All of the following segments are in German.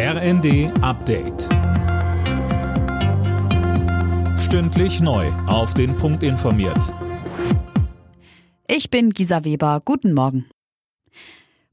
RND Update. Stündlich neu. Auf den Punkt informiert. Ich bin Gisa Weber. Guten Morgen.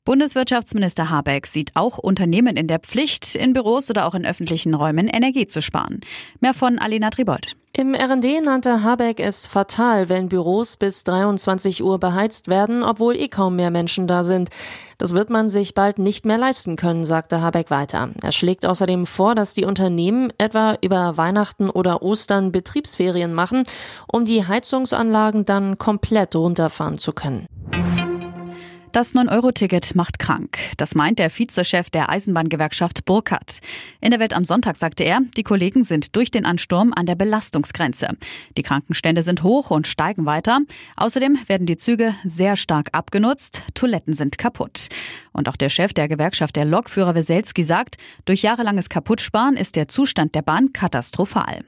Bundeswirtschaftsminister Habeck sieht auch Unternehmen in der Pflicht, in Büros oder auch in öffentlichen Räumen Energie zu sparen. Mehr von Alina Tribold. Im RD nannte Habeck es fatal, wenn Büros bis 23 Uhr beheizt werden, obwohl eh kaum mehr Menschen da sind. Das wird man sich bald nicht mehr leisten können, sagte Habeck weiter. Er schlägt außerdem vor, dass die Unternehmen etwa über Weihnachten oder Ostern Betriebsferien machen, um die Heizungsanlagen dann komplett runterfahren zu können. Das 9-Euro-Ticket macht krank. Das meint der Vizechef der Eisenbahngewerkschaft Burkhardt. In der Welt am Sonntag sagte er, die Kollegen sind durch den Ansturm an der Belastungsgrenze. Die Krankenstände sind hoch und steigen weiter. Außerdem werden die Züge sehr stark abgenutzt. Toiletten sind kaputt. Und auch der Chef der Gewerkschaft der Lokführer Weselski sagt, durch jahrelanges Kaputtsparen ist der Zustand der Bahn katastrophal.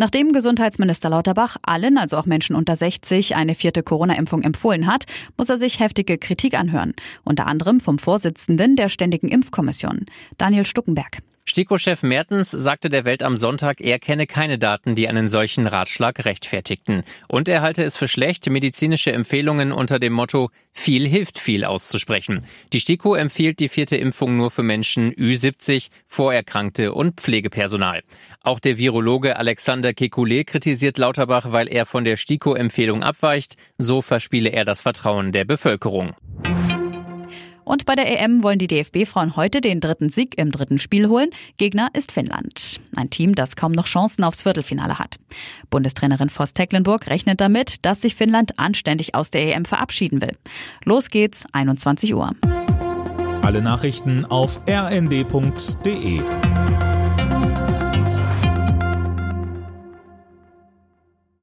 Nachdem Gesundheitsminister Lauterbach allen, also auch Menschen unter 60, eine vierte Corona-Impfung empfohlen hat, muss er sich heftige Kritik anhören. Unter anderem vom Vorsitzenden der Ständigen Impfkommission, Daniel Stuckenberg. STIKO-Chef Mertens sagte der Welt am Sonntag, er kenne keine Daten, die einen solchen Ratschlag rechtfertigten. Und er halte es für schlecht, medizinische Empfehlungen unter dem Motto viel hilft viel auszusprechen. Die STIKO empfiehlt die vierte Impfung nur für Menschen Ü70, Vorerkrankte und Pflegepersonal. Auch der Virologe Alexander Kekulé kritisiert Lauterbach, weil er von der STIKO-Empfehlung abweicht. So verspiele er das Vertrauen der Bevölkerung. Und bei der EM wollen die DFB-Frauen heute den dritten Sieg im dritten Spiel holen. Gegner ist Finnland. Ein Team, das kaum noch Chancen aufs Viertelfinale hat. Bundestrainerin Voss Tecklenburg rechnet damit, dass sich Finnland anständig aus der EM verabschieden will. Los geht's, 21 Uhr. Alle Nachrichten auf rnd.de